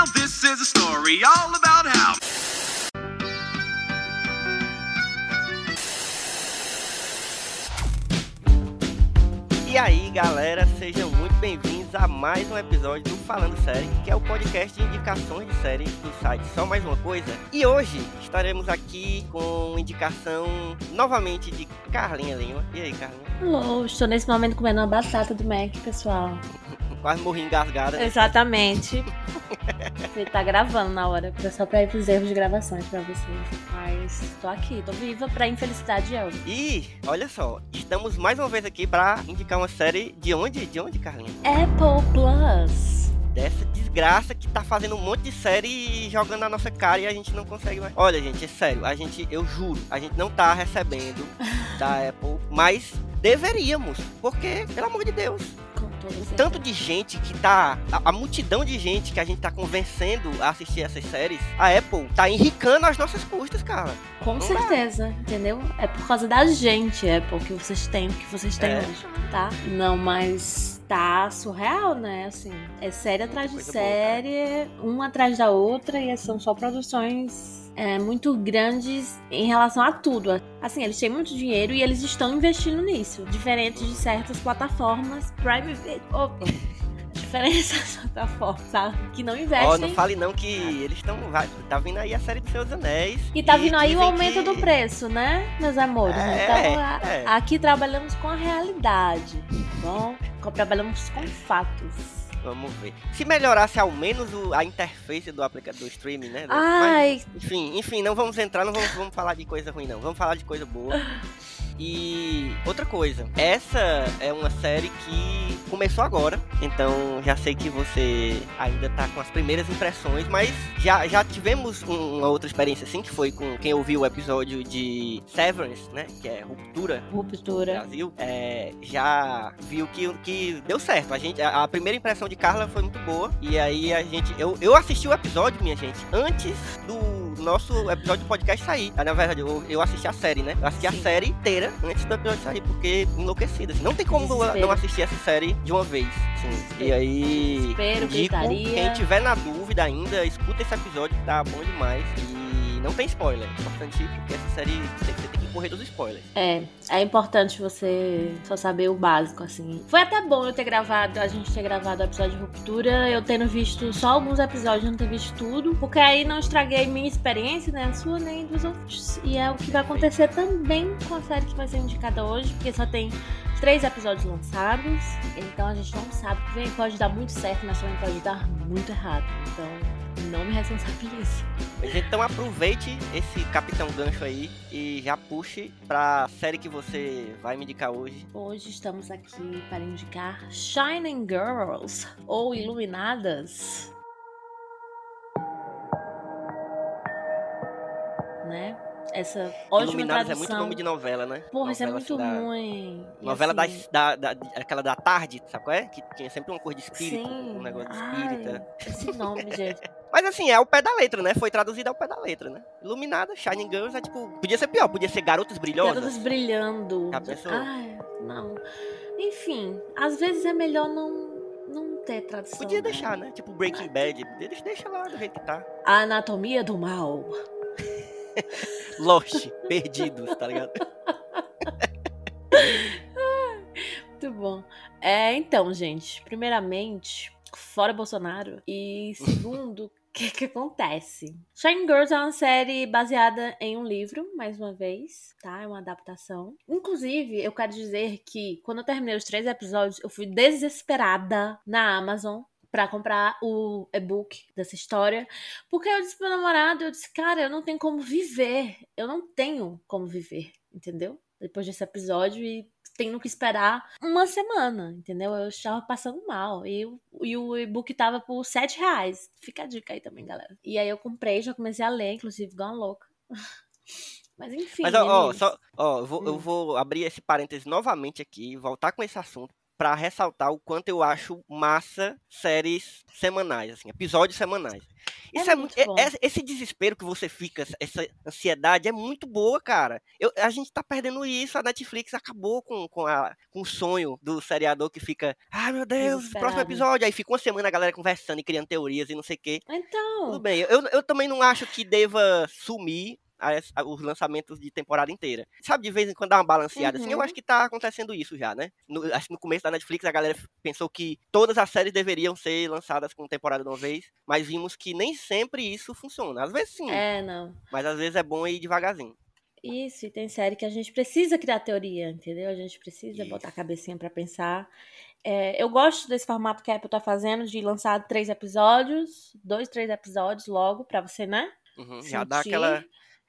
Now this is a story all about how. E aí, galera, sejam muito bem-vindos a mais um episódio do Falando Série, que é o podcast de indicações de série do site Só Mais Uma Coisa. E hoje estaremos aqui com indicação novamente de Carlinha Lima. E aí, Carlinha? Alô, estou nesse momento comendo uma batata do Mac, pessoal. Quase morri engasgada. né? Exatamente. Ele tá gravando na hora, só pra ir pros erros de gravações pra vocês. Mas tô aqui, tô viva pra infelicidade de Elvio. E, olha só, estamos mais uma vez aqui pra indicar uma série de onde? De onde, Carlinha? Apple Plus. Dessa desgraça que tá fazendo um monte de série jogando na nossa cara e a gente não consegue mais. Olha, gente, é sério, a gente, eu juro, a gente não tá recebendo da Apple, mas deveríamos, porque, pelo amor de Deus, o tanto de gente que tá. A, a multidão de gente que a gente tá convencendo a assistir essas séries, a Apple tá enricando as nossas custas, cara. Com Não certeza, entendeu? É por causa da gente, Apple, que vocês têm o que vocês têm É. hoje, tá? Não, mas tá surreal, né? Assim, é série atrás de Coisa boa, série, uma atrás da outra, e são só produções é, muito grandes em relação a tudo. Assim, eles têm muito dinheiro e eles estão investindo nisso, diferente de certas plataformas Prime Video. Opa! Diferentes plataformas, sabe? Que não Ó, investem. não fale não que eles estão. Tá vindo aí a série dos seus anéis. E tá vindo aí o aumento que- do preço, né, meus amores? É, então, a- é. aqui trabalhamos com a realidade, tá bom? Trabalhamos com fatos. Vamos ver. Se melhorasse ao menos o- a interface do aplicativo do streaming, né? Ai, Mas, enfim, enfim, não vamos entrar, não vamos, vamos falar de coisa ruim, não. Vamos falar de coisa boa. E outra coisa, essa é uma série que começou agora, então já sei que você ainda tá com as primeiras impressões, mas já, já tivemos um- uma outra experiência assim, que foi com quem ouviu o episódio de Severance, né? Que é Ruptura, ruptura. Brasil, é, já viu que, que deu certo. A, gente, a, a primeira impressão de Carla foi muito boa. E aí a gente. Eu, eu assisti o episódio, minha gente, antes do nosso episódio do podcast sair. Ah, Na verdade, eu, eu assisti a série, né? Eu assisti a Sim. série inteira antes do episódio sair, porque enlouquecida. Assim. Não tem como Desespero. não assistir essa série de uma vez. Assim. E aí. Desespero, indico, gritaria. quem tiver na dúvida ainda, escuta esse episódio que tá bom demais. E não tem spoiler. É importante porque essa série você tem que correr dos spoilers. É, é importante você só saber o básico, assim. Foi até bom eu ter gravado, a gente ter gravado o episódio de ruptura, eu tendo visto só alguns episódios, não ter visto tudo, porque aí não estraguei minha experiência, né, a sua, nem dos outros. E é o que vai acontecer também com a série que vai ser indicada hoje, porque só tem três episódios lançados, então a gente não sabe o que vem, pode dar muito certo, mas também pode dar muito errado. Então, não me responsabilize. Então aproveite esse Capitão Gancho aí e já puxe pra série que você vai me indicar hoje. Hoje estamos aqui para indicar Shining Girls ou Iluminadas. Né? Essa ótima Iluminadas é tradução. muito nome de novela, né? Porra, isso é muito assim, da- ruim. E Novela assim, das- da, da, aquela da tarde, sabe qual é? Que tinha sempre uma coisa de espírito, Sim. um negócio de Ai, espírita. esse nome, gente. Mas assim, é ao pé da letra, né? Foi traduzido ao pé da letra, né? Iluminada, Shining Girls é tipo. Podia ser pior, podia ser Garotas Brilhosas. Garotas brilhando. Já pensou? Ai, não. Enfim, às vezes é melhor não, não ter tradução. Podia né? deixar, né? Tipo Breaking Bad. Deixa, deixa lá do jeito que tá. A Anatomia do Mal. Lost, perdidos, tá ligado? Muito bom. É, então, gente, primeiramente, fora Bolsonaro. E segundo, o que que acontece? Shining Girls é uma série baseada em um livro, mais uma vez, tá? É uma adaptação. Inclusive, eu quero dizer que quando eu terminei os três episódios, eu fui desesperada na Amazon pra comprar o e-book dessa história, porque eu disse pro meu namorado, eu disse, cara, eu não tenho como viver, eu não tenho como viver, entendeu? Depois desse episódio e tendo que esperar uma semana, entendeu? Eu estava passando mal. E, o- e o e-book tava por 7 reais. Fica a dica aí também, galera. E aí eu comprei, já comecei a ler, inclusive, igual uma louca. Mas enfim. Mas ó, ó, só, ó, eu vou, eu Hum. vou abrir esse parêntese novamente aqui, voltar com esse assunto, pra ressaltar o quanto eu acho massa séries semanais, assim, episódios semanais. É Isso é, muito muito. é- é- esse desespero que você fica, essa ansiedade é muito boa, cara. Eu- a gente tá perdendo isso. A Netflix acabou com, com, a- com o sonho do seriador que fica. Ai, meu Deus, próximo episódio. Aí fica uma semana a galera conversando e criando teorias e não sei o quê. Tudo Então, bem, eu, eu também não acho que deva sumir as- os lançamentos de temporada inteira. Sabe, de vez em quando dá uma balanceada assim, eu Uhum. acho que tá acontecendo isso já, né? No, acho que no começo da Netflix a galera pensou que todas as séries deveriam ser lançadas com temporada de uma vez, mas vimos que nem sempre isso funciona. Às vezes sim, é, não. mas às vezes é bom ir devagarzinho. Isso, e tem série que a gente precisa criar teoria, entendeu? A gente precisa botar a Isso. cabecinha pra pensar. É, eu gosto desse formato que a Apple tá fazendo de lançar três episódios, dois, três episódios logo pra você, né? Uhum, já dá Sentir.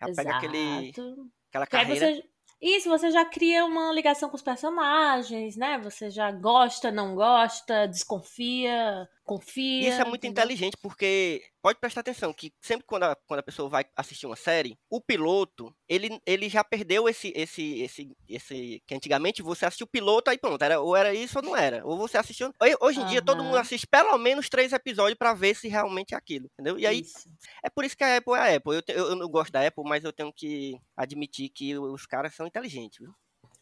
Aquela. Já pega aquele, Exato. aquela carreira. você. Isso, você já cria uma ligação com os personagens, né? Você já gosta, não gosta, desconfia, confia. Isso é muito entendeu? inteligente, porque pode prestar atenção que sempre quando a, quando a pessoa vai assistir uma série, o piloto, ele, ele já perdeu esse, esse, esse, esse. Que antigamente você assistiu o piloto, aí pronto, era, ou era isso ou não era. Ou você assistiu. Hoje- em dia todo mundo assiste pelo menos três episódios pra ver se realmente é aquilo, entendeu? E aí Isso. é por isso que a Apple é a Apple. Eu, te- eu, eu não gosto da Apple, mas eu tenho que admitir que os caras são inteligentes, viu?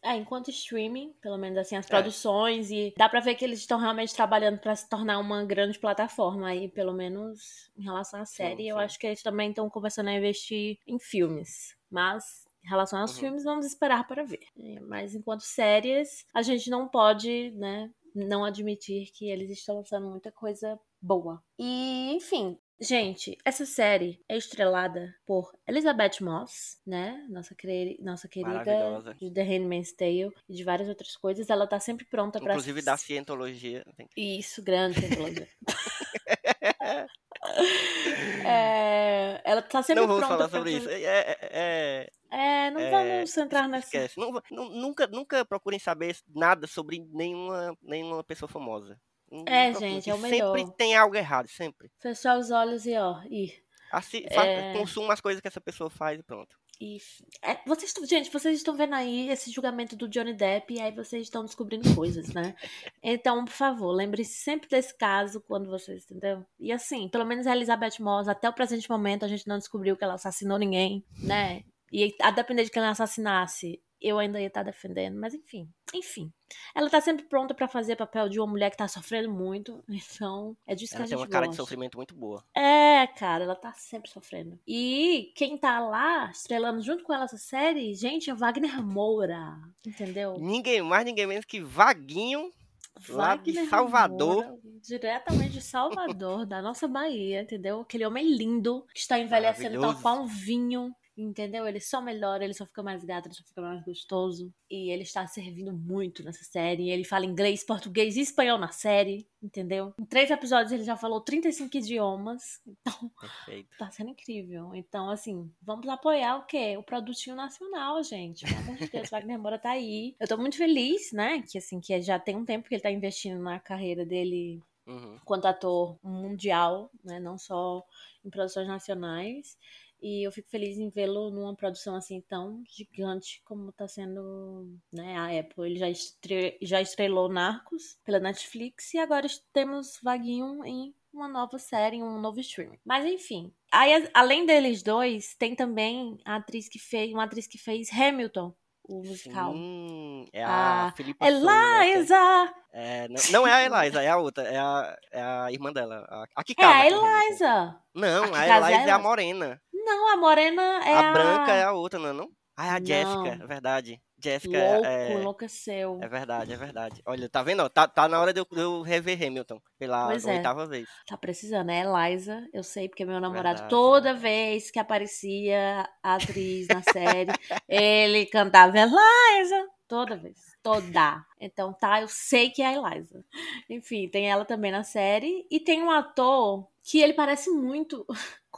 É, enquanto streaming, pelo menos assim, as É. produções, e dá pra ver que eles estão realmente trabalhando pra se tornar uma grande plataforma aí, pelo menos em relação à série. eu sim. acho que eles também estão começando a investir em filmes. Mas, em relação aos Uhum. filmes, vamos esperar para ver. É, Mas enquanto séries, a gente não pode, né, não admitir que eles estão lançando muita coisa boa. E, enfim, gente, essa série é estrelada por Elizabeth Moss, né? Nossa, nossa querida de The Handmaid's Tale e de várias outras coisas. Ela tá sempre pronta pra Inclusive da cientologia. Isso, grande cientologia. É, ela tá sempre Não vamos pronta falar pra sobre isso. É, é- é- É, não É, vamos entrar nessa. Não- nunca, nunca procurem saber nada sobre nenhuma, nenhuma pessoa famosa. Não É, gente, é o melhor. Sempre tem algo errado, sempre. Fechar os olhos e ó, ir. Assi fa- É. Consuma as coisas que essa pessoa faz e pronto. E, é, vocês, gente, vocês estão vendo aí esse julgamento do Johnny Depp e aí vocês estão descobrindo coisas, né? Então, por favor, lembre-se sempre desse caso quando vocês, entendeu? E assim, pelo menos a Elizabeth Moss, até o presente momento, a gente não descobriu que ela assassinou ninguém, né? E a depender de quem ela assassinasse, eu ainda ia estar defendendo, mas enfim. Enfim. Ela tá sempre pronta pra fazer papel de uma mulher que tá sofrendo muito, então é disso que Ela a tem gente uma cara de gosta. sofrimento muito boa. É, cara, ela tá sempre sofrendo. E quem tá lá, estrelando junto com ela essa série, gente, é Wagner Moura. Entendeu? Ninguém mais, ninguém menos que Vaguinho. Lá de Salvador. Moura, diretamente de Salvador, da nossa Bahia, entendeu? Aquele homem lindo que está envelhecendo tal qual um vinho. Entendeu? Ele só melhora, ele só fica mais gato, ele só fica mais gostoso. E ele está servindo muito nessa série. Ele fala inglês, português e espanhol na série, entendeu? Em três episódios ele já falou 35 idiomas. Então, Perfeito. Tá sendo incrível. Então, assim, vamos apoiar o quê? O produtinho nacional, gente. Pelo amor de Deus, Wagner Moura tá aí. Eu tô muito feliz, né? Que assim, que já tem um tempo que ele tá investindo na carreira dele Uhum. enquanto ator mundial, né? Não só em produções nacionais. E eu fico feliz em vê-lo numa produção assim tão gigante como tá sendo né, a Apple. Ele já, estre... já estrelou Narcos pela Netflix e agora temos Vaguinho em uma nova série, um novo streaming. Mas enfim. Aí, além deles dois, tem também a atriz que fez, uma atriz que fez Hamilton, o musical. Sim, é a, A Filipa Soli, né, é- Eliza! É, não, não é a Eliza, é a outra. É a, é a irmã dela. A, a É a com Hamilton. Eliza! Não, A a é Eliza é a morena. Não, a morena é a. a branca é a outra, não é não? Ah, é a Não. Jéssica, é verdade. Jéssica Louco, é, enlouqueceu. é verdade, é verdade. Olha, tá vendo? Tá, tá na hora de eu, de eu rever Hamilton pela Pois é. oitava vez. Tá precisando, é Eliza. Eu sei, porque meu namorado, Verdade. toda vez que aparecia a atriz na série, ele cantava Eliza. Toda vez. Toda. Então tá, eu sei que é a Eliza. Enfim, tem ela também na série. E tem um ator que ele parece muito.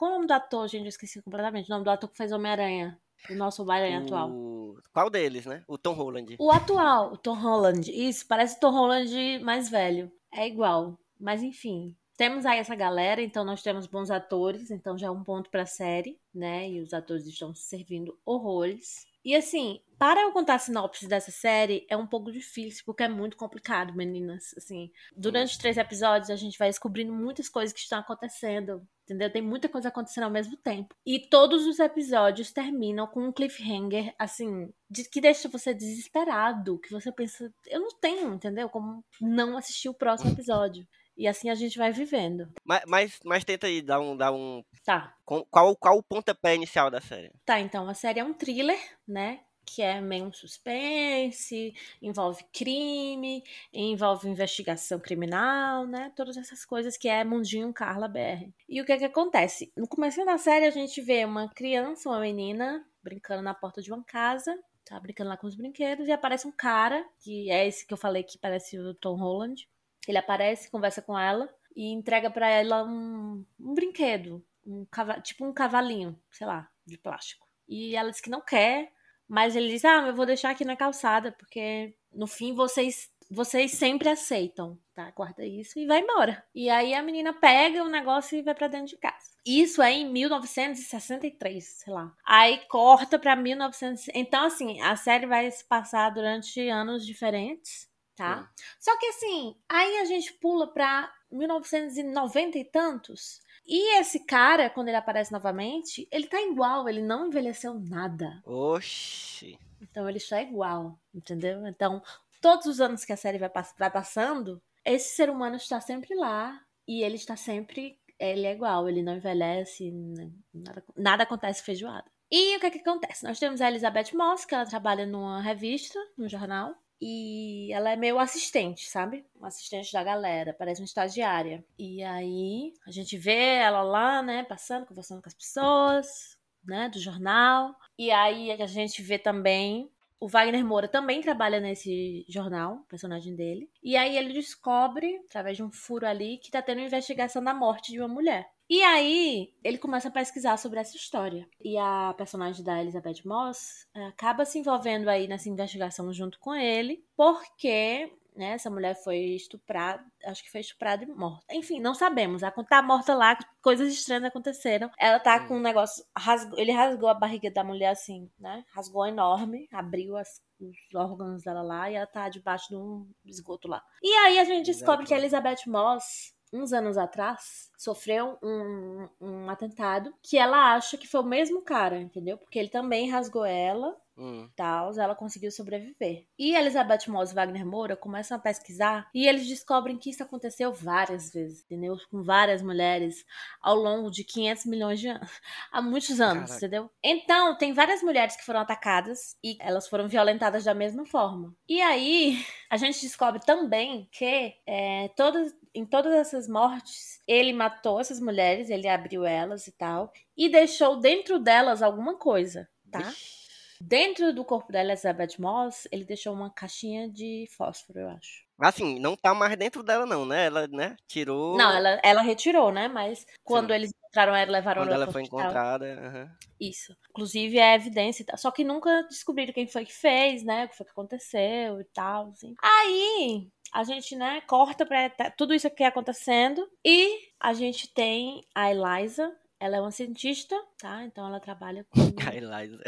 Qual é o nome do ator, gente? Eu esqueci completamente. O nome do ator que fez Homem-Aranha. O nosso Homem-Aranha atual. O... Qual deles, né? O Tom Holland. O atual, o Tom Holland. Isso, parece o Tom Holland mais velho. É igual. Mas enfim. Temos aí essa galera, então nós temos bons atores, então já é um ponto pra série, né? E os atores estão servindo horrores. E assim, para eu contar a sinopse dessa série é um pouco difícil, porque é muito complicado, meninas. Assim, durante três episódios a gente vai descobrindo muitas coisas que estão acontecendo, entendeu? Tem muita coisa acontecendo ao mesmo tempo. E todos os episódios terminam com um cliffhanger, assim, de, que deixa você desesperado, que você pensa, eu não tenho, entendeu? Como não assistir o próximo episódio. E assim a gente vai vivendo. Mas, mas, mas tenta aí dar um. Dar um... Tá. Qual, qual o pontapé inicial da série? Tá, então a série é um thriller, né? Que é meio um suspense, envolve crime, envolve investigação criminal, né? Todas essas coisas que é Mundinho Carla BR. E o que é que acontece? No começo da série a gente vê uma criança, uma menina, brincando na porta de uma casa, tá brincando lá com os brinquedos, e aparece um cara, que é esse que eu falei que parece o Tom Holland. Ele aparece, conversa com ela e entrega para ela um, um brinquedo, um tipo um cavalinho, sei lá, de plástico. E ela diz que não quer, mas ele diz: Ah, eu vou deixar aqui na calçada, porque no fim vocês vocês sempre aceitam, tá? Guarda isso e vai embora. E aí a menina pega o negócio e vai para dentro de casa. Isso é em 1963, sei lá. Aí corta para 1900. Então assim, a série vai se passar durante anos diferentes, tá? Só que assim, aí a gente pula para 1990 e tantos. E esse cara, quando ele aparece novamente, ele tá igual, ele não envelheceu nada. Oxi. Então ele está igual, entendeu? Então, todos os anos que a série vai, pass vai passando, esse ser humano está sempre lá e ele está sempre. Ele é igual, ele não envelhece, nada, nada acontece feijoada. E o que é que acontece? Nós temos a Elizabeth Moss, que ela trabalha numa revista, num jornal, e ela é meio assistente, sabe? Uma assistente da galera, parece uma estagiária. E aí a gente vê ela lá, né, passando, conversando com as pessoas, né, do jornal. E aí a gente vê também o Wagner Moura também trabalha nesse jornal, personagem dele. E aí ele descobre, através de um furo ali, que tá tendo uma investigação da morte de uma mulher. E aí, ele começa a pesquisar sobre essa história. E a personagem da Elizabeth Moss eh, acaba se envolvendo aí nessa investigação junto com ele, porque né, essa mulher foi estuprada, acho que foi estuprada e morta. Enfim, não sabemos. Ela tá morta lá, coisas estranhas aconteceram. Ela tá com um negócio, rasgou, ele rasgou a barriga da mulher assim, né? Rasgou enorme, abriu as, os órgãos dela lá e ela tá debaixo de um esgoto lá. E aí a gente descobre que a Elizabeth Moss uns anos atrás, sofreu um, um atentado que ela acha que foi o mesmo cara, entendeu? Porque ele também rasgou ela Hum. Ela conseguiu sobreviver. E Elizabeth Moss e Wagner Moura começam a pesquisar e eles descobrem que isso aconteceu várias vezes, entendeu? Com várias mulheres ao longo de 500 milhões de anos. Há muitos anos, Caraca. entendeu? Então, tem várias mulheres que foram atacadas e elas foram violentadas da mesma forma. E aí, a gente descobre também que é, todas, em todas essas mortes, ele matou essas mulheres, ele abriu elas e tal, e deixou dentro delas alguma coisa, tá? Ixi. Dentro do corpo da Elizabeth Moss, ele deixou uma caixinha de fósforo, eu acho. Assim, não tá mais dentro dela, não, né? Ela, né, tirou. Não, ela, ela retirou, né? Mas quando Sim. eles encontraram ela, levaram Quando ela foi encontrada. Uhum. Isso. Inclusive é evidência e tal. Só que nunca descobriram quem foi que fez, né? O que foi que aconteceu e tal. Assim. Aí a gente, né, corta pra tudo isso aqui acontecendo. E a gente tem a Eliza. Ela é uma cientista, tá? Então ela trabalha com. a Eliza.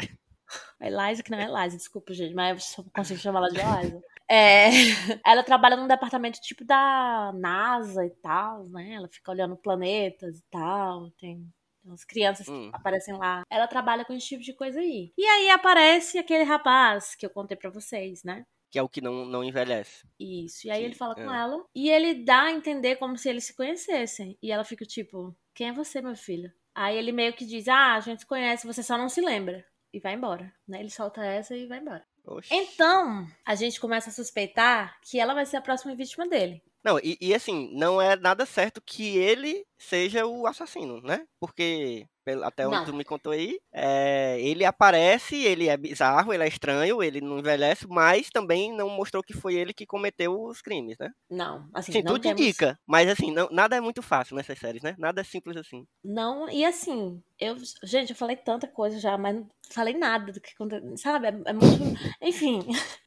A Eliza, que não é Eliza, desculpa, gente, mas eu só consigo chamar ela de Eliza. É, ela trabalha num departamento tipo da NASA e tal, né? Ela fica olhando planetas e tal. Tem umas crianças hum. que aparecem lá. Ela trabalha com esse tipo de coisa aí. E aí aparece aquele rapaz que eu contei para vocês, né? Que é o que não, não envelhece. Isso. E aí Sim. ele fala é. com ela. E ele dá a entender como se eles se conhecessem. E ela fica tipo: Quem é você, meu filho? Aí ele meio que diz: Ah, a gente se conhece, você só não se lembra e vai embora, né? Ele solta essa e vai embora. Oxi. Então, a gente começa a suspeitar que ela vai ser a próxima vítima dele. Não, e, e, assim, não é nada certo que ele seja o assassino, né? Porque até onde não. tu me contou aí, é, ele aparece, ele é bizarro, ele é estranho, ele não envelhece, mas também não mostrou que foi ele que cometeu os crimes, né? Não, assim, Sim, não tudo temos... indica, mas assim, não, nada é muito fácil nessas séries, né? Nada é simples assim. Não, e assim, eu, gente, eu falei tanta coisa já, mas não falei nada do que aconteceu, sabe? É, é muito, enfim,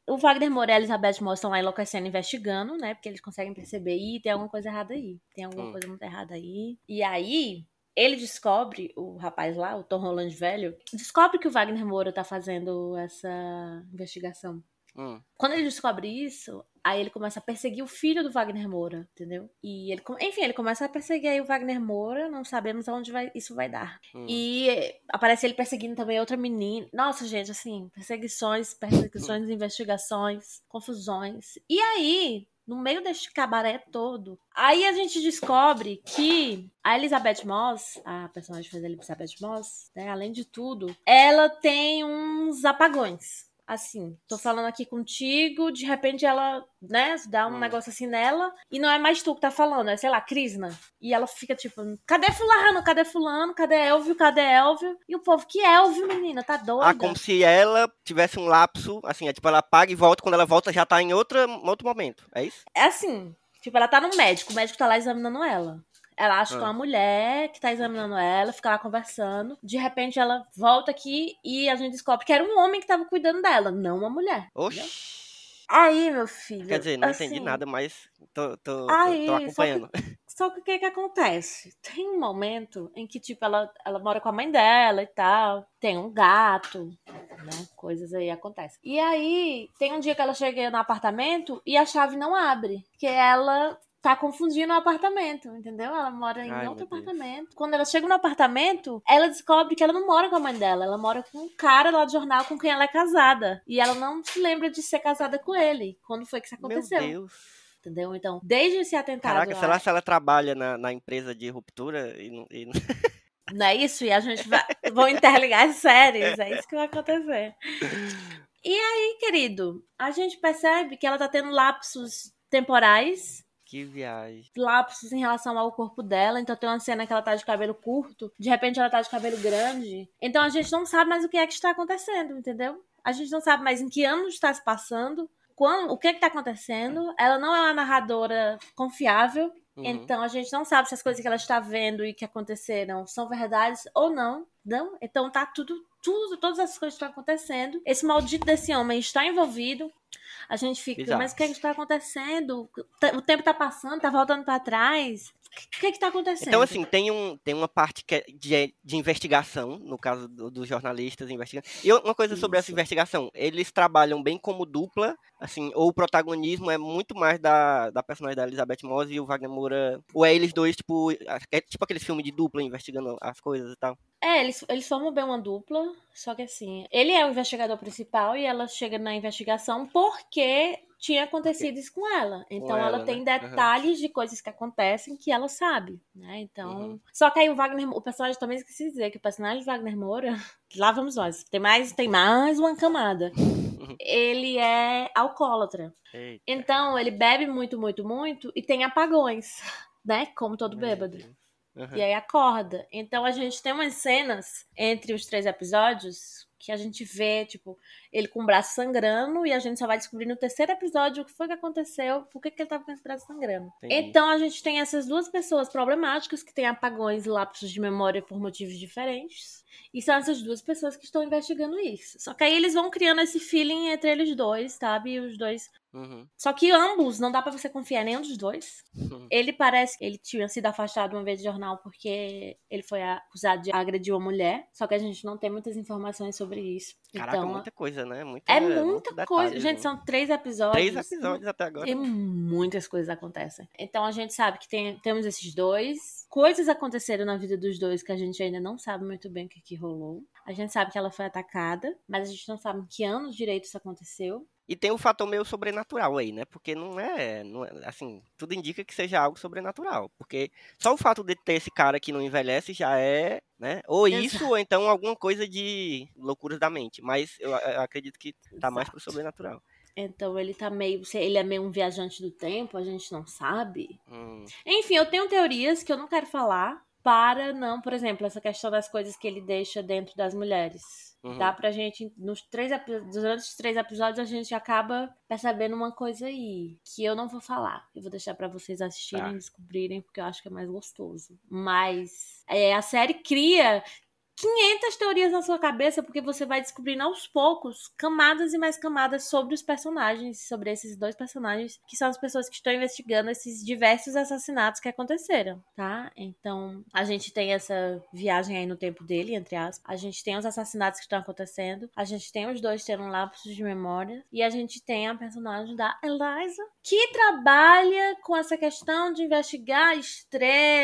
o Wagner Moura e a Elizabeth Moss estão lá enlouquecendo, investigando, né? Porque eles conseguem perceber, e tem alguma coisa errada aí, tem alguma hum. coisa muito errada aí. E aí, ele descobre, o rapaz lá, o Tom Holland velho, descobre que o Wagner Moura tá fazendo essa investigação. Hum. Quando ele descobre isso, aí ele começa a perseguir o filho do Wagner Moura, entendeu? E ele, enfim, ele começa a perseguir aí o Wagner Moura, não sabemos aonde vai, isso vai dar. Hum. E aparece ele perseguindo também outra menina. Nossa, gente, assim, perseguições, perseguições, investigações, confusões. E aí, no meio deste cabaré todo, aí a gente descobre que a Elizabeth Moss, a personagem que faz a Elizabeth Moss, né, além de tudo, ela tem uns apagões. Assim, tô falando aqui contigo, de repente ela, né, dá um Hum. negócio assim nela, e não é mais tu que tá falando, é, sei lá, Krishna. E ela fica tipo, cadê fulano? Cadê fulano? Cadê Elvio? Cadê Elvio? E o povo, que Elvio, menina? Tá doida? Ah, como se ela tivesse um lapso, assim, é tipo, ela apaga e volta, quando ela volta já tá em outra, outro momento, é isso? É assim, tipo, ela tá no médico, o médico tá lá examinando ela. Ela acha que é Ah. uma mulher que tá examinando ela, fica lá conversando. De repente ela volta aqui e a gente descobre que era um homem que tava cuidando dela, não uma mulher. Oxi. Aí, meu filho. Quer dizer, não assim, entendi nada, mas tô, tô, Aí, tô só que- acompanhando. Só que o que que acontece? Tem um momento em que, tipo, ela, ela mora com a mãe dela e tal. Tem um gato, né? Coisas aí acontecem. E aí, tem um dia que ela chega no apartamento e a chave não abre. Que ela tá confundindo o apartamento, entendeu? Ela mora em Ai, outro meu Deus. apartamento. Quando ela chega no apartamento, ela descobre que ela não mora com a mãe dela. Ela mora com um cara lá do jornal com quem ela é casada. E ela não se lembra de ser casada com ele. Quando foi que isso Meu aconteceu? Deus. Entendeu? Então, desde esse atentado. Caraca, lá- será se ela trabalha na, na empresa de ruptura e, não- e Não é isso? E a gente vai vão interligar as séries. É isso que vai acontecer. E aí, querido, a gente percebe que ela tá tendo lapsos temporais. Que viagem. Lapsos em relação ao corpo dela. Então tem uma cena que ela tá de cabelo curto. De repente ela tá de cabelo grande. Então a gente não sabe mais o que é que está acontecendo, entendeu? A gente não sabe mais em que ano está se passando. Quando, o que é que tá acontecendo. Ela não é uma narradora confiável. Uhum. Então a gente não sabe se as coisas que ela está vendo e que aconteceram são verdades ou não. Não? Então tá tudo, tudo, todas essas coisas estão acontecendo. Esse maldito desse homem está envolvido. A gente fica, Bizarro. mas o que, é que está acontecendo? Tá- O tempo tá passando, tá voltando pra trás. O que é que tá acontecendo? Então, assim, tem, um, tem uma parte que é de, de investigação, no caso do- dos jornalistas investigando. E uma coisa sobre essa Isso. investigação, eles trabalham bem como dupla, assim, ou o protagonismo é muito mais da, da personagem da Elizabeth Moss e o Wagner Moura, ou é eles dois, tipo, é tipo aquele filme de dupla investigando as coisas e tal. É, eles, eles formam bem uma dupla, só que assim, ele é o investigador principal e ela chega na investigação porque tinha acontecido isso com ela. Então ela, ela, tem né? Detalhes de coisas que acontecem que ela sabe, né? Então. Uhum. Só que aí o Wagner, o personagem também esqueci de dizer que o personagem de Wagner Moura, lá vamos nós, tem mais, tem mais uma camada. Ele é alcoólatra. Eita, Então ele bebe muito, muito, muito e tem apagões, né? Como todo bêbado. Aham. E aí acorda. Então a gente tem umas cenas entre os três episódios que a gente vê, tipo, ele com o braço sangrando e a gente só vai descobrir no terceiro episódio o que foi que aconteceu, por que, que ele tava com esse braço sangrando. Então a gente tem essas duas pessoas problemáticas que têm apagões e lapsos de memória por motivos diferentes. E são essas duas pessoas que estão investigando isso. Só que aí eles vão criando esse feeling entre eles dois, sabe? E os dois Uhum. só que ambos, não dá pra você confiar em nenhum dos dois. Uhum. Ele parece que ele tinha sido afastado uma vez de jornal porque ele foi acusado de agredir uma mulher. Só que a gente não tem muitas informações sobre isso. Caraca, então, muita coisa, né? Muita, é muito muita detalhe, coisa. Gente, né? são três episódios. Três episódios até agora. E muitas coisas acontecem. Então a gente sabe que tem- temos esses dois. Coisas aconteceram na vida dos dois que a gente ainda não sabe muito bem o que, que rolou. A gente sabe que ela foi atacada, mas a gente não sabe em que ano direito isso aconteceu. E tem um fator meio sobrenatural aí, né? Porque não é, não é- Assim, tudo indica que seja algo sobrenatural. Porque só o fato de ter esse cara que não envelhece já é, né? Ou isso, Exato. ou então alguma coisa de loucuras da mente. Mas eu, eu acredito que tá mais pro sobrenatural. Então ele tá meio. Ele é meio um viajante do tempo, a gente não sabe. Hum, Enfim, eu tenho teorias que eu não quero falar para não, por exemplo, essa questão das coisas que ele deixa dentro das mulheres. Uhum. Dá pra gente, nos três, durante os três episódios, a gente acaba percebendo uma coisa aí, que eu não vou falar. Eu vou deixar pra vocês assistirem Tá. e descobrirem, porque eu acho que é mais gostoso. Mas é, a série cria 500 teorias na sua cabeça, porque você vai descobrindo aos poucos camadas e mais camadas sobre os personagens, sobre esses dois personagens, que são as pessoas que estão investigando esses diversos assassinatos que aconteceram, tá? Então, a gente tem essa viagem aí no tempo dele, entre aspas. A gente tem os assassinatos que estão acontecendo, a gente tem os dois tendo lapsos de memória, e a gente tem a personagem da Eliza, que trabalha com essa questão de investigar estrelas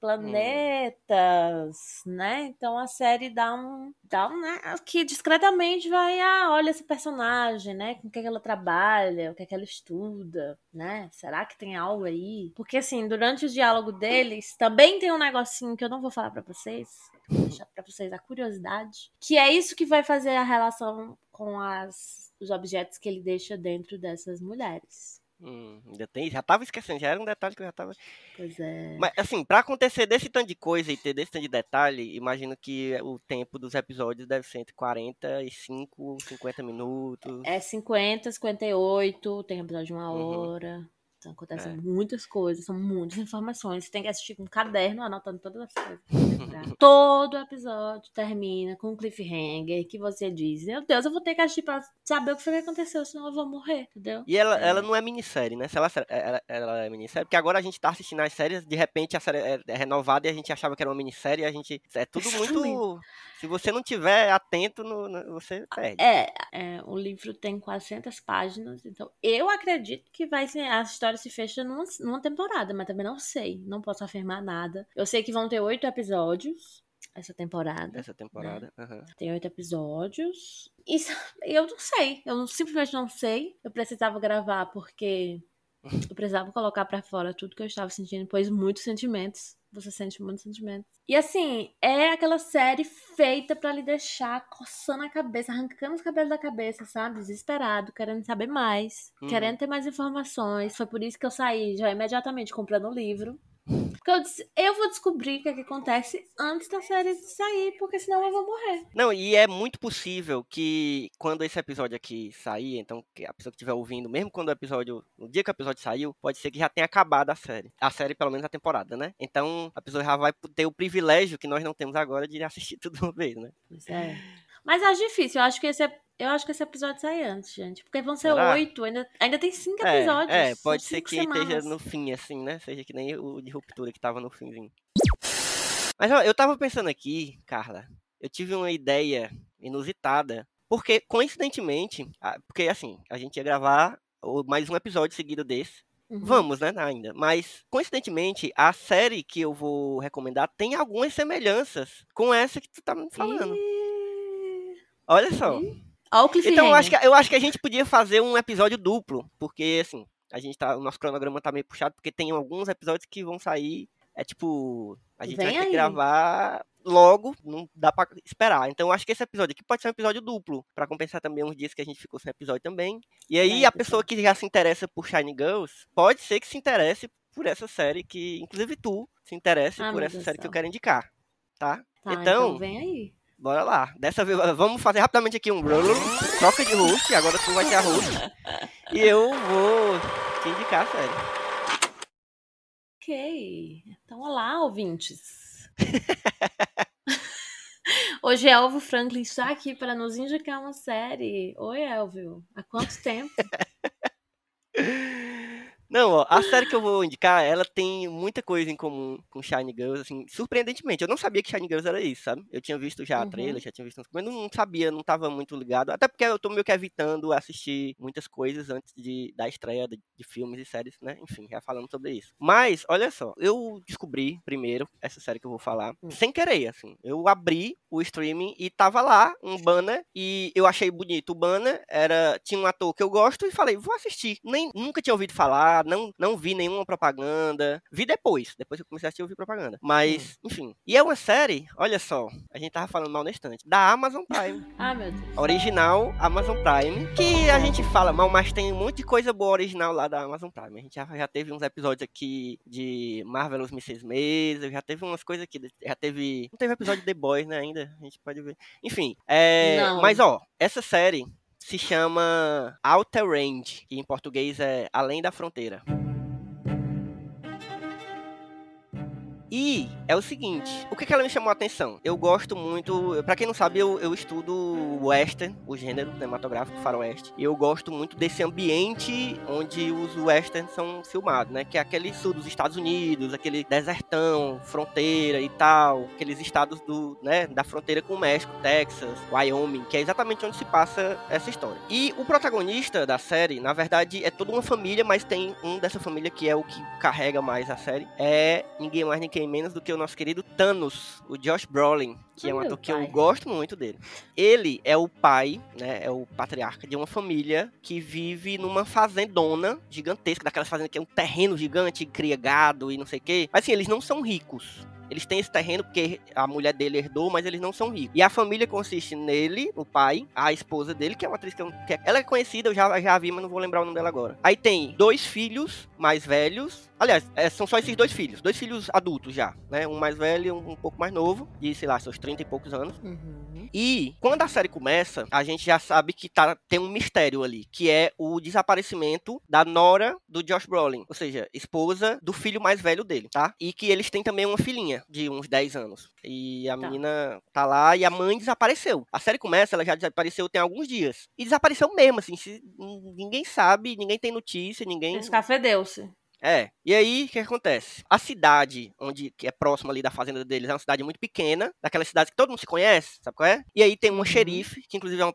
planetas, né? Então a série dá um, dá um, né? Que discretamente vai, ah, olha esse personagem, né? Com o que, é que ela trabalha, o que, é que ela estuda, né? Será que tem algo aí? Porque assim, durante o diálogo deles, também tem um negocinho que eu não vou falar para vocês, vou deixar para vocês a curiosidade, que é isso que vai fazer a relação com as os objetos que ele deixa dentro dessas mulheres. Hum, ainda tem, já tava esquecendo, já era um detalhe que eu já tava. Pois é. Mas assim, pra acontecer desse tanto de coisa e ter desse tanto de detalhe, imagino que o tempo dos episódios deve ser entre 45 e 50 minutos. É 50, 58, tem episódio de uma Uhum. hora. Então acontecem É. muitas coisas, são muitas informações. Você tem que assistir com um caderno, anotando todas as coisas. Todo episódio termina com um cliffhanger que você diz: Meu Deus, eu vou ter que assistir pra saber o que foi que aconteceu, senão eu vou morrer, entendeu? E ela, É. ela não é minissérie, né? Se ela, ela, ela é minissérie, porque agora a gente tá assistindo as séries, de repente a série é, é renovada e a gente achava que era uma minissérie e a gente. É tudo muito. Se você não tiver atento, no, no- você perde. É, é, o livro tem 400 páginas, então eu acredito que vai ser, a história se fecha numa, numa temporada, mas também não sei, não posso afirmar nada. Eu sei que vão ter oito episódios essa temporada, Essa temporada. aham. tem oito episódios. Isso, eu não sei, eu simplesmente não sei. Eu precisava gravar porque eu precisava colocar pra fora tudo que eu estava sentindo, pois muitos sentimentos. Você sente muitos sentimentos. E assim, é aquela série feita pra lhe deixar coçando a cabeça, arrancando os cabelos da cabeça, sabe? Desesperado, querendo saber mais, Uhum. querendo ter mais informações. Foi por isso que eu saí já imediatamente comprando o livro. Porque eu disse, eu vou descobrir o que, é que acontece antes da série sair, porque senão eu vou morrer. Não, e é muito possível que quando esse episódio aqui sair, então que a pessoa que estiver ouvindo, mesmo quando o episódio, no dia que o episódio saiu, pode ser que já tenha acabado a série. A série, pelo menos a temporada, né? Então a pessoa já vai ter o privilégio que nós não temos agora de assistir tudo uma vez, né? Pois é. Mas acho difícil, eu acho que esse, eu acho que esse episódio sai antes, gente. Porque vão ser oito, ainda, ainda tem cinco É, episódios. é, pode ser que semanas. esteja no fim, assim, né? Seja que nem o de ruptura que tava no finzinho. Mas ó, eu tava pensando aqui, Carla, eu tive uma ideia inusitada. Porque, coincidentemente, porque assim, a gente ia gravar mais um episódio seguido desse. Uhum. Vamos, né, ainda. Mas, coincidentemente, a série que eu vou recomendar tem algumas semelhanças com essa que tu tá me falando. Ih, Olha só. ih. Ó o cliffhanger. Então, eu acho, que, eu acho que a gente podia fazer um episódio duplo, porque, assim, a gente tá, o nosso cronograma tá meio puxado, porque tem alguns episódios que vão sair, é tipo, a gente Vem vai ter aí. que gravar logo, não dá pra esperar. Então, eu acho que esse episódio aqui pode ser um episódio duplo, pra compensar também uns dias que a gente ficou sem episódio também. E aí, Vai, a pessoa que já se interessa por Shiny Girls, pode ser que se interesse por essa série, que, inclusive tu, se interesse Ah, por essa série do que eu céu. quero indicar, tá? Tá, então, então- vem aí. Bora lá. Dessa vez, vamos fazer rapidamente aqui um troca de host. Agora tu vai ser a host. e eu vou te indicar a série. Ok. Então, olá, ouvintes. Hoje Elvio Franklin está aqui para nos indicar uma série. Oi, Elvio. Há quanto tempo? Não, ó, a série que eu vou indicar, ela tem muita coisa em comum com Shiny Girls, assim, surpreendentemente. Eu não sabia que Shiny Girls era isso, sabe? Eu tinha visto já a Uhum. trailer, já tinha visto, mas não sabia, não tava muito ligado. Até porque eu tô meio que evitando assistir muitas coisas antes de, da estreia de, de filmes e séries, né? Enfim, já falando sobre isso. Mas, olha só, eu descobri primeiro essa série que eu vou falar, Hum. sem querer, assim. Eu abri o streaming e tava lá um banner e eu achei bonito o banner, era tinha um ator que eu gosto e falei, vou assistir. Nem nunca tinha ouvido falar, não não vi nenhuma propaganda. Vi depois, depois que eu comecei a assistir eu vi propaganda. Mas, enfim. E é uma série, olha só, a gente tava falando mal na estante, da Amazon Prime. Ah, meu Deus. Original Amazon Prime, que a gente fala mal, mas tem um monte de coisa boa original lá da Amazon Prime. A gente já, já teve uns episódios aqui de Marvelous Mrs. Maisel, já teve umas coisas aqui, já teve... Não teve episódio de The Boys, né, ainda, a gente pode ver. Enfim, é... Não. Mas, ó, essa série se chama Outer Range, que em português é Além da Fronteira. E é o seguinte, o que, que ela me chamou a atenção? Eu gosto muito, pra quem não sabe, eu, eu estudo western, o gênero cinematográfico faroeste. E eu gosto muito desse ambiente onde os westerns são filmados, né? Que é aquele sul dos Estados Unidos, aquele desertão, fronteira e tal, aqueles estados do, né, da fronteira com o México, Texas, Wyoming, que é exatamente onde se passa essa história. E o protagonista da série, na verdade, é toda uma família, mas tem um dessa família que é o que carrega mais a série. É ninguém mais, ninguém menos do que o nosso querido Thanos, o Josh Brolin, que é um ator que eu gosto muito dele. Ele é o pai, né, é o patriarca de uma família que vive numa fazendona gigantesca, daquelas fazendas que é um terreno gigante, cria gado e não sei o quê. Mas assim, eles não são ricos. Eles têm esse terreno porque a mulher dele herdou, mas eles não são ricos. E a família consiste nele, o pai, a esposa dele, que é uma atriz que, eu, que ela é conhecida, eu já, já vi, mas não vou lembrar o nome dela agora. Aí tem dois filhos mais velhos. Aliás, é, são só esses dois filhos. Dois filhos adultos já, né? Um mais velho e um, um pouco mais novo. De, sei lá, seus 30 e poucos anos. Uhum. E quando a série começa, a gente já sabe que tá, tem um mistério ali. Que é o desaparecimento da nora do Josh Brolin. Ou seja, esposa do filho mais velho dele, tá? E que eles têm também uma filhinha de uns 10 anos. E a tá. menina tá lá e a mãe desapareceu. A série começa, ela já desapareceu tem alguns dias. E desapareceu mesmo, assim. Se, ninguém sabe, ninguém tem notícia, ninguém. Escafedeu-se. É. E aí, o que acontece? A cidade, onde que é próxima ali da fazenda deles, é uma cidade muito pequena, daquela cidade que todo mundo se conhece, sabe qual é? E aí tem uma uhum. xerife, que inclusive é uma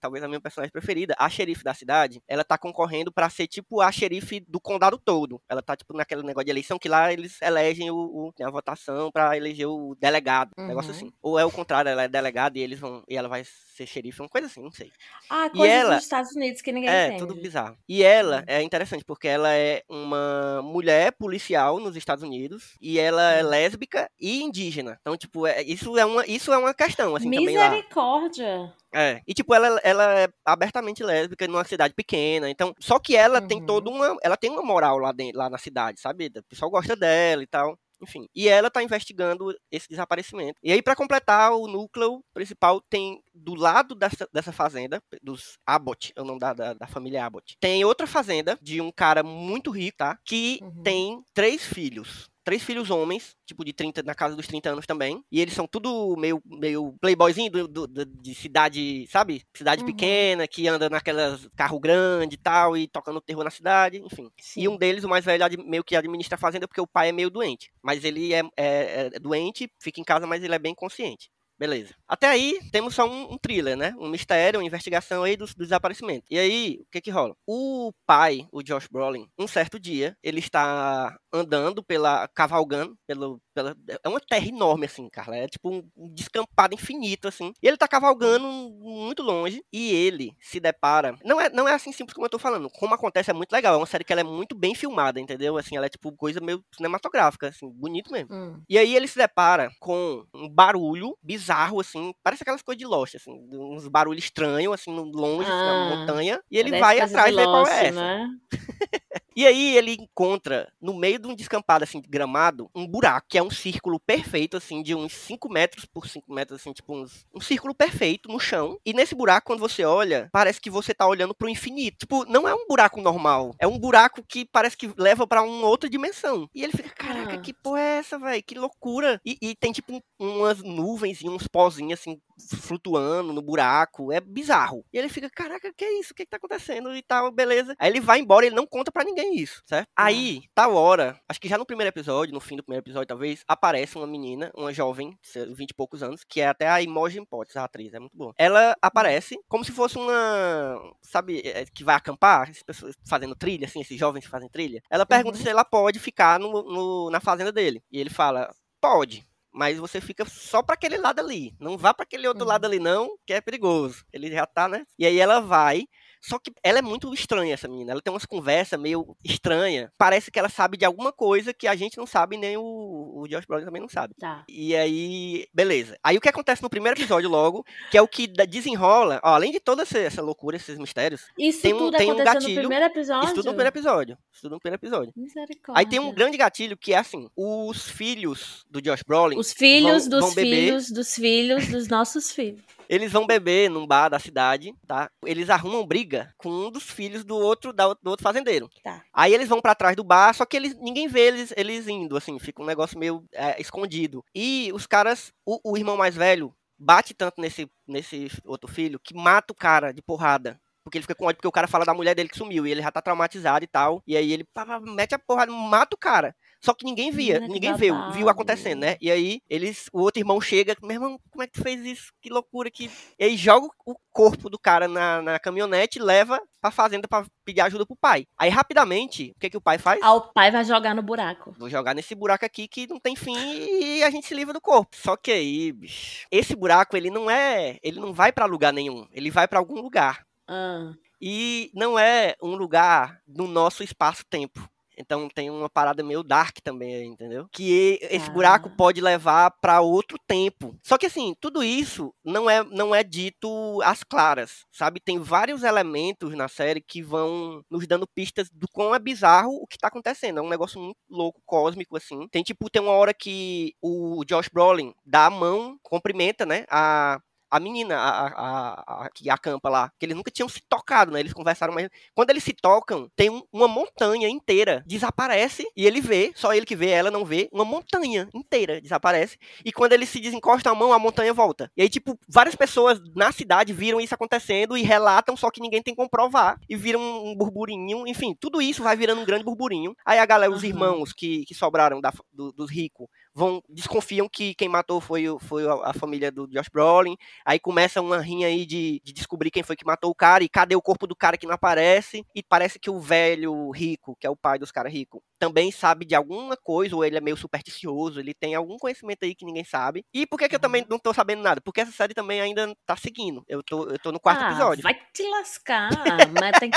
talvez a minha personagem preferida, a xerife da cidade, ela tá concorrendo para ser tipo a xerife do condado todo. Ela tá tipo naquele negócio de eleição que lá eles elegem o, o a votação para eleger o delegado, uhum. negócio assim. Ou é o contrário, ela é delegada e eles vão e ela vai ser xerife, uma coisa assim, não sei. Ah, coisa ela, dos Estados Unidos que ninguém é, entende. É, tudo bizarro. E ela uhum. é interessante porque ela é uma mulher policial nos Estados Unidos e ela é lésbica e indígena. Então, tipo, é, isso, é uma, isso é uma questão, assim. Misericórdia! É. E, tipo, ela, ela é abertamente lésbica numa cidade pequena. Então, só que ela uhum. tem toda uma. Ela tem uma moral lá, dentro, lá na cidade, sabe? O pessoal gosta dela e tal. Enfim, e ela tá investigando esse desaparecimento. E aí, para completar, o núcleo principal tem do lado dessa, dessa fazenda, dos Abbott, é o nome da, da, da, família Abbott, tem outra fazenda de um cara muito rico, tá? Que uhum. tem três filhos três filhos homens, tipo de 30, na casa dos 30 anos também. E eles são tudo meio, meio playboyzinho do, do, do de cidade, sabe? Cidade uhum. pequena, que anda naquelas carro grande e tal, e tocando terror na cidade, enfim. Sim. E um deles, o mais velho, meio que administra a fazenda porque o pai é meio doente. Mas ele é, é, é doente, fica em casa, mas ele é bem consciente. Beleza. Até aí, temos só um, um, thriller, né? Um mistério, uma investigação aí do, do desaparecimento. E aí, o que que rola? O pai, o Josh Brolin, um certo dia, ele está andando pela, cavalgando pelo, pela, é uma terra enorme, assim, Carla. É tipo um, um descampado infinito, assim. E ele tá cavalgando muito longe e ele se depara. Não é, não é assim simples como eu tô falando. Como acontece é muito legal. É uma série que ela é muito bem filmada, entendeu? Assim, ela é tipo coisa meio cinematográfica, assim, bonito mesmo. Hum. E aí ele se depara com um barulho bizarro, assim. Parece aquelas coisas de Lost, assim. Uns barulhos estranhos, assim, longe, ah, assim, na ah, montanha. E ele vai atrás ver qual é essa. Né? E aí ele encontra, no meio de um descampado, assim, de gramado, um buraco, que é um círculo perfeito, assim, de uns 5 metros por 5 metros, assim, tipo uns, um círculo perfeito no chão. E nesse buraco, quando você olha, parece que você tá olhando pro infinito. Tipo, não é um buraco normal. É um buraco que parece que leva para uma outra dimensão. E ele fica, caraca, ah. que porra é essa, velho? Que loucura. E, e tem, tipo, um, umas nuvens e uns pozinhos, assim, flutuando no buraco. É bizarro. E ele fica, caraca, que é isso? O que, que tá acontecendo? E tal, beleza. Aí ele vai embora e ele não conta para ninguém isso, certo? Ah. Aí, tal hora, acho que já no primeiro episódio, no fim do primeiro episódio, talvez, aparece uma menina, uma jovem, vinte e poucos anos, que é até a Imogen Potts, a atriz, é muito boa. Ela aparece como se fosse uma, sabe, é, que vai acampar, as pessoas fazendo trilha, assim, esses jovens que fazem trilha. Ela pergunta uhum. se ela pode ficar no, no, na fazenda dele. E ele fala, pode mas você fica só para aquele lado ali. Não vá para aquele outro uhum. lado ali não, que é perigoso. Ele já tá, né? E aí ela vai só que ela é muito estranha, essa menina. Ela tem umas conversas meio estranha. Parece que ela sabe de alguma coisa que a gente não sabe, nem o, o Josh Brolin também não sabe. Tá. E aí, beleza. Aí o que acontece no primeiro episódio logo, que é o que desenrola, ó, além de toda essa, essa loucura, esses mistérios, isso tem um, tudo tem um gatilho. no primeiro episódio? Isso tudo no primeiro episódio. Isso tudo no primeiro episódio. Misericórdia. Aí tem um grande gatilho que é assim, os filhos do Josh Brolin Os filhos vão, dos vão filhos dos filhos dos nossos filhos. Eles vão beber num bar da cidade, tá? Eles arrumam briga com um dos filhos do outro, da, do outro fazendeiro. Tá. Aí eles vão pra trás do bar, só que eles, ninguém vê eles, eles indo, assim, fica um negócio meio é, escondido. E os caras, o, o irmão mais velho, bate tanto nesse, nesse outro filho que mata o cara de porrada. Porque ele fica com ódio, porque o cara fala da mulher dele que sumiu. E ele já tá traumatizado e tal. E aí ele pá, pá, mete a porrada, mata o cara. Só que ninguém via, Menina, ninguém viu, viu acontecendo, né? E aí eles, o outro irmão chega, meu irmão, como é que tu fez isso? Que loucura que. E aí joga o corpo do cara na, na caminhonete e leva pra fazenda pra pedir ajuda pro pai. Aí rapidamente, o que que o pai faz? Ah, o pai vai jogar no buraco. Vou jogar nesse buraco aqui que não tem fim e a gente se livra do corpo. Só que aí, bicho, esse buraco ele não é, ele não vai pra lugar nenhum, ele vai pra algum lugar. Ah, E não é um lugar no nosso espaço-tempo. Então tem uma parada meio dark também, aí, entendeu? Que esse Ah. buraco pode levar pra outro tempo. Só que assim, tudo isso não é não é dito às claras, sabe? Tem vários elementos na série que vão nos dando pistas do quão é bizarro o que tá acontecendo. É um negócio muito louco, cósmico assim. Tem tipo tem uma hora que o Josh Brolin dá a mão, cumprimenta, né, a a menina, a, a, a, que acampa lá, que eles nunca tinham se tocado, né? Eles conversaram, mas quando eles se tocam, tem um- uma montanha inteira, desaparece, e ele vê, só ele que vê, ela não vê, uma montanha inteira desaparece, e quando eles se desencostam a mão, a montanha volta. E aí, tipo, várias pessoas na cidade viram isso acontecendo e relatam, só que ninguém tem como provar, e viram um burburinho, enfim, tudo isso vai virando um grande burburinho. Aí a galera, os Aham. irmãos que, que sobraram da, do- dos ricos, vão desconfiam que quem matou foi, o- foi a, a família do Josh Brolin. Aí começa uma rinha aí de, de descobrir quem foi que matou o cara e cadê o corpo do cara que não aparece. E parece que o velho rico, que é o pai dos caras ricos, também sabe de alguma coisa, ou ele é meio supersticioso, ele tem algum conhecimento aí que ninguém sabe. E por que, que eu também não tô sabendo nada? Porque essa série também ainda tá seguindo. Eu tô, eu tô no quarto ah, episódio. Vai te lascar. mas tem...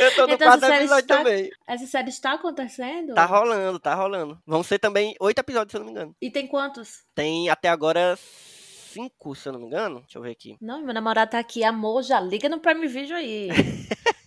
Eu tô no Então, quarto episódio está- também. Essa série está acontecendo? Tá rolando, tá rolando. Vão ser também oito episódios, se eu não me engano. E tem quantos? Tem até agora cinco, se eu não me engano. Deixa eu ver aqui. Não, meu namorado tá aqui. Amor, já liga no Prime Video aí.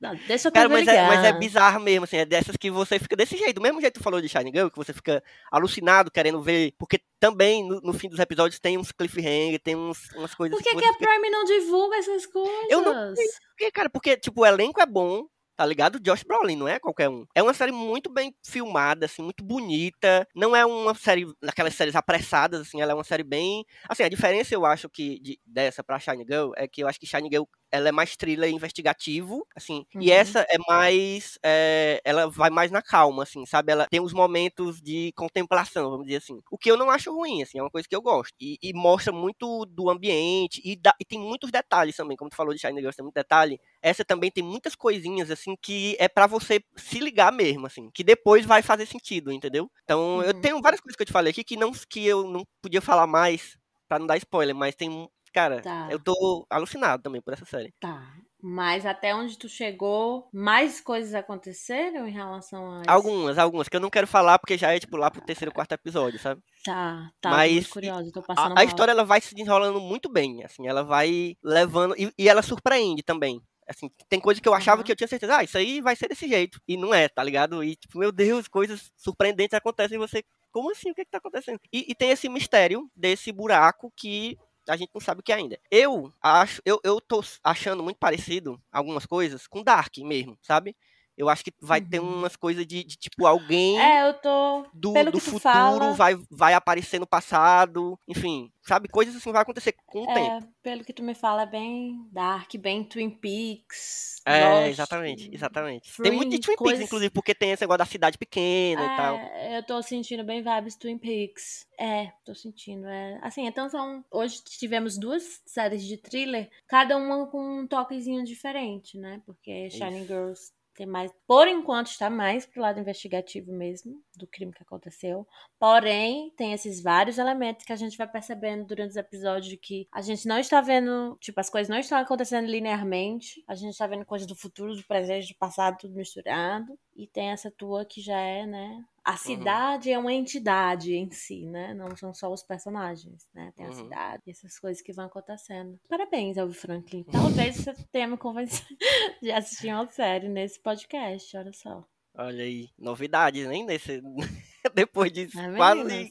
Não, deixa eu Cara, mas é, mas é bizarro mesmo, assim, é dessas que você fica desse jeito. Do mesmo jeito que tu falou de Shining Girl, que você fica alucinado querendo ver. Porque também, no, no fim dos episódios, tem uns cliffhanger, tem uns, umas coisas Por que, você que a fica- Prime não divulga essas coisas? Eu não Porque, cara, porque, tipo, o elenco é bom, tá ligado? Josh Brolin, não é qualquer um. É uma série muito bem filmada, assim, muito bonita. Não é uma série, daquelas séries apressadas, assim, ela é uma série bem... Assim, a diferença, eu acho, que de- dessa pra Shine Girl, é que eu acho que Shine Girl, ela é mais thriller investigativo, assim, e Uhum. essa é mais... é, ela vai mais na calma, assim, sabe? Ela tem os momentos de contemplação, vamos dizer assim. O que eu não acho ruim, assim, é uma coisa que eu gosto. E, e mostra muito do ambiente, e, dá- e tem muitos detalhes também, como tu falou de Shine Girl, tem muito detalhe essa também tem muitas coisinhas assim que é pra você se ligar mesmo, assim, que depois vai fazer sentido, entendeu? Então, eu Uhum. tenho várias coisas que eu te falei aqui que não que eu não podia falar mais pra não dar spoiler, mas tem, cara, Tá. eu tô alucinado também por essa série. Tá. Mas até onde tu chegou, mais coisas aconteceram em relação a isso? Algumas, algumas que eu não quero falar porque já é tipo lá pro terceiro, quarto episódio, sabe? Tá, tá. Mas curiosa, tô passando A, a história ela vai se desenrolando muito bem, assim, ela vai levando e, e ela surpreende também. Assim, tem coisa que eu achava que eu tinha certeza, ah, isso aí vai ser desse jeito. E não é, tá ligado? E, tipo, meu Deus, coisas surpreendentes acontecem e você, como assim? O que é que tá acontecendo? E, e tem esse mistério desse buraco que a gente não sabe o que é ainda. Eu acho, eu, eu tô achando muito parecido algumas coisas com Dark mesmo, sabe? Eu acho que vai ter Uhum. umas coisas de, de, tipo, alguém É, eu tô. do, do futuro fala- vai, vai aparecer no passado, enfim, sabe? Coisas assim vai acontecer com o tempo. É, pelo que tu me fala, é bem dark, bem Twin Peaks. É, Lost, exatamente, exatamente. tem muito de Twin Peaks, inclusive, porque tem esse negócio da cidade pequena e tal. É, eu tô sentindo bem vibes Twin Peaks. É, tô sentindo. É. Assim, então são. Hoje tivemos duas séries de thriller, cada uma com um toquezinho diferente, né? Porque Shining. Girls tem mais. Por enquanto está mais pro lado investigativo mesmo, do crime que aconteceu. Porém, tem esses vários elementos que a gente vai percebendo durante os episódios que a gente não está vendo, tipo, as coisas não estão acontecendo linearmente. A gente está vendo coisas do futuro, do presente, do passado, tudo misturado. E tem essa tua que já é, né? A cidade é uma entidade em si, né? Não são só os personagens, né? Tem a Uhum. cidade e essas coisas que vão acontecendo. Parabéns, Elvio Franklin. Talvez você tenha me convencido de assistir uma série nesse podcast, olha só. Olha aí, novidades, hein? Nesse... Depois de É, quase meninas.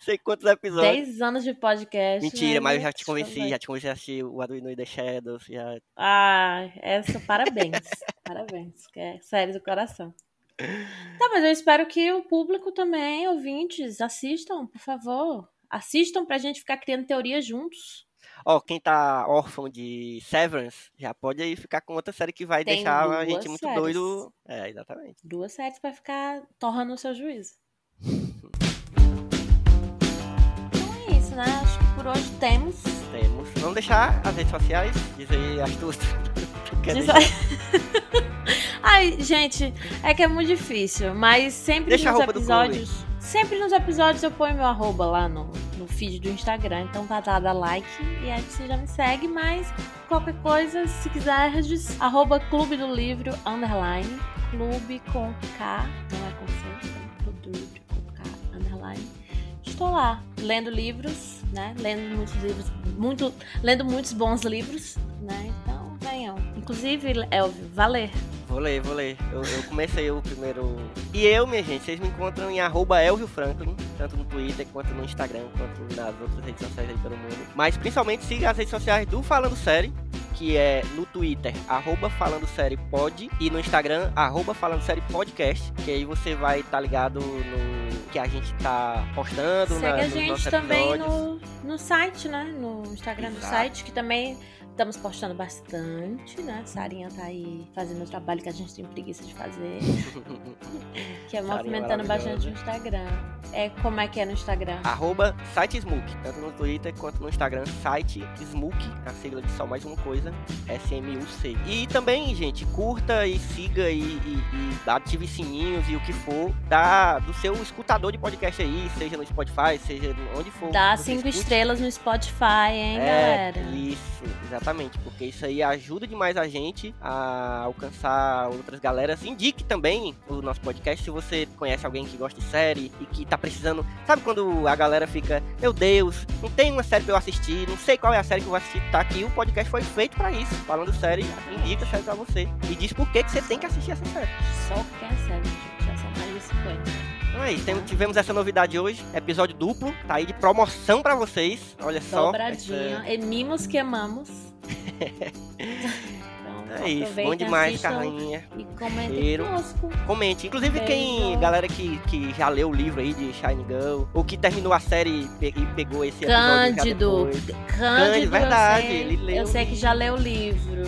sei quantos episódios. 10 anos de podcast. Mentira, né? mas eu já te convenci, já te convenci a assistir o Arduino e The Shadows. Já... Ah, essa, parabéns. parabéns. Que é sério do coração. Tá, mas eu espero que o público também, ouvintes, assistam, por favor. Assistam pra gente ficar criando teorias juntos. Ó, quem tá órfão de Severance, já pode aí ficar com outra série que vai Tem deixar a gente muito séries. doido. É, exatamente. Duas séries pra ficar torrando o seu juízo. Então é isso, né? Acho que por hoje temos. Temos. Vamos deixar as redes sociais, dizer as tuas. Diz-? Ai, gente, é que é muito difícil, mas sempre Deixa nos episódios. Sempre nos episódios eu ponho meu arroba lá no, no feed do Instagram. Então vai lá, dá like e aí você já me segue. Mas qualquer coisa, se quiser, diz arroba Clube do Livro, underline. Clube com K, não é com C, é Clube do Livro com K, underline. Estou lá, lendo livros, né? Lendo muitos livros, muito, lendo muitos bons livros, né? Então venham. Inclusive, Elvio, valer. Vou ler, vou ler. Eu, eu comecei o primeiro. E eu, minha gente, vocês me encontram em arroba Elvio Franklin, tanto no Twitter, quanto no Instagram, quanto nas outras redes sociais aí pelo mundo. Mas principalmente siga as redes sociais do Falando Série, que é no Twitter, arroba Falando Série Pod, e no Instagram, arroba Falando Série Podcast, que aí você vai estar ligado no que a gente tá postando, Segue na, a gente também no, no site, né? No Instagram do Exato. site, que também estamos postando bastante, né? Sarinha tá aí fazendo o trabalho que a gente tem preguiça de fazer, que é Sarinha movimentando bastante o. Instagram. É como é que é no Instagram? arroba site Smook, tanto no Twitter quanto no Instagram, site Smook, a sigla de só mais uma coisa, S-M-U-C. E também, gente, curta e siga e, e, e ative sininhos e o que for da, do seu escutador de podcast aí, seja no Spotify, seja onde for. Dá cinco escute. estrelas no Spotify, hein, É, galera? isso, exatamente, porque isso aí ajuda demais a gente a alcançar outras galeras. Indique também o nosso podcast se você conhece alguém que gosta de série e que tá precisando. Sabe quando a galera fica, meu Deus, não tem uma série pra eu assistir, não sei qual é a série que eu vou assistir. Tá aqui, o podcast foi feito pra isso. Falando série, indica a série pra você. E diz por que, que você tem que assistir essa série. Só quem é sério, gente. Já são mais de 50. Então é isso, tivemos essa novidade hoje, episódio duplo, tá aí de promoção pra vocês. Olha só. Dobradinha. essa- E mimos que amamos. Então, É isso, bom demais, Carlinha. E comentem conosco. Comente. Inclusive, quem. Galera que, que já leu o livro aí de Shine Girl, ou que terminou a série e pe- pegou esse episódio já Cândido. Cândido, verdade, eu sei, eu sei que já leu o livro.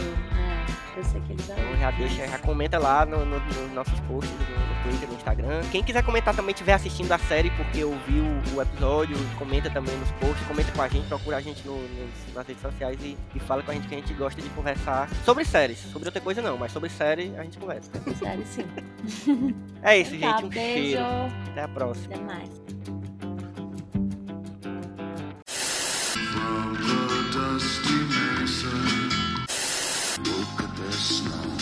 Eu sei que ele já leu. Então já deixa, já comenta lá no, no- nos nossos posts no, Twitter, no Instagram. Quem quiser comentar também, estiver assistindo a série porque ouviu o episódio, comenta também nos posts, comenta com a gente, procura a gente no- nos- nas redes sociais e, e fala com a gente que a gente gosta de conversar sobre séries. Sobre outra coisa não, mas sobre série a gente conversa. Sério, sim. É isso, Tá, gente. Um beijo. cheiro. Até a próxima. Até mais. snow.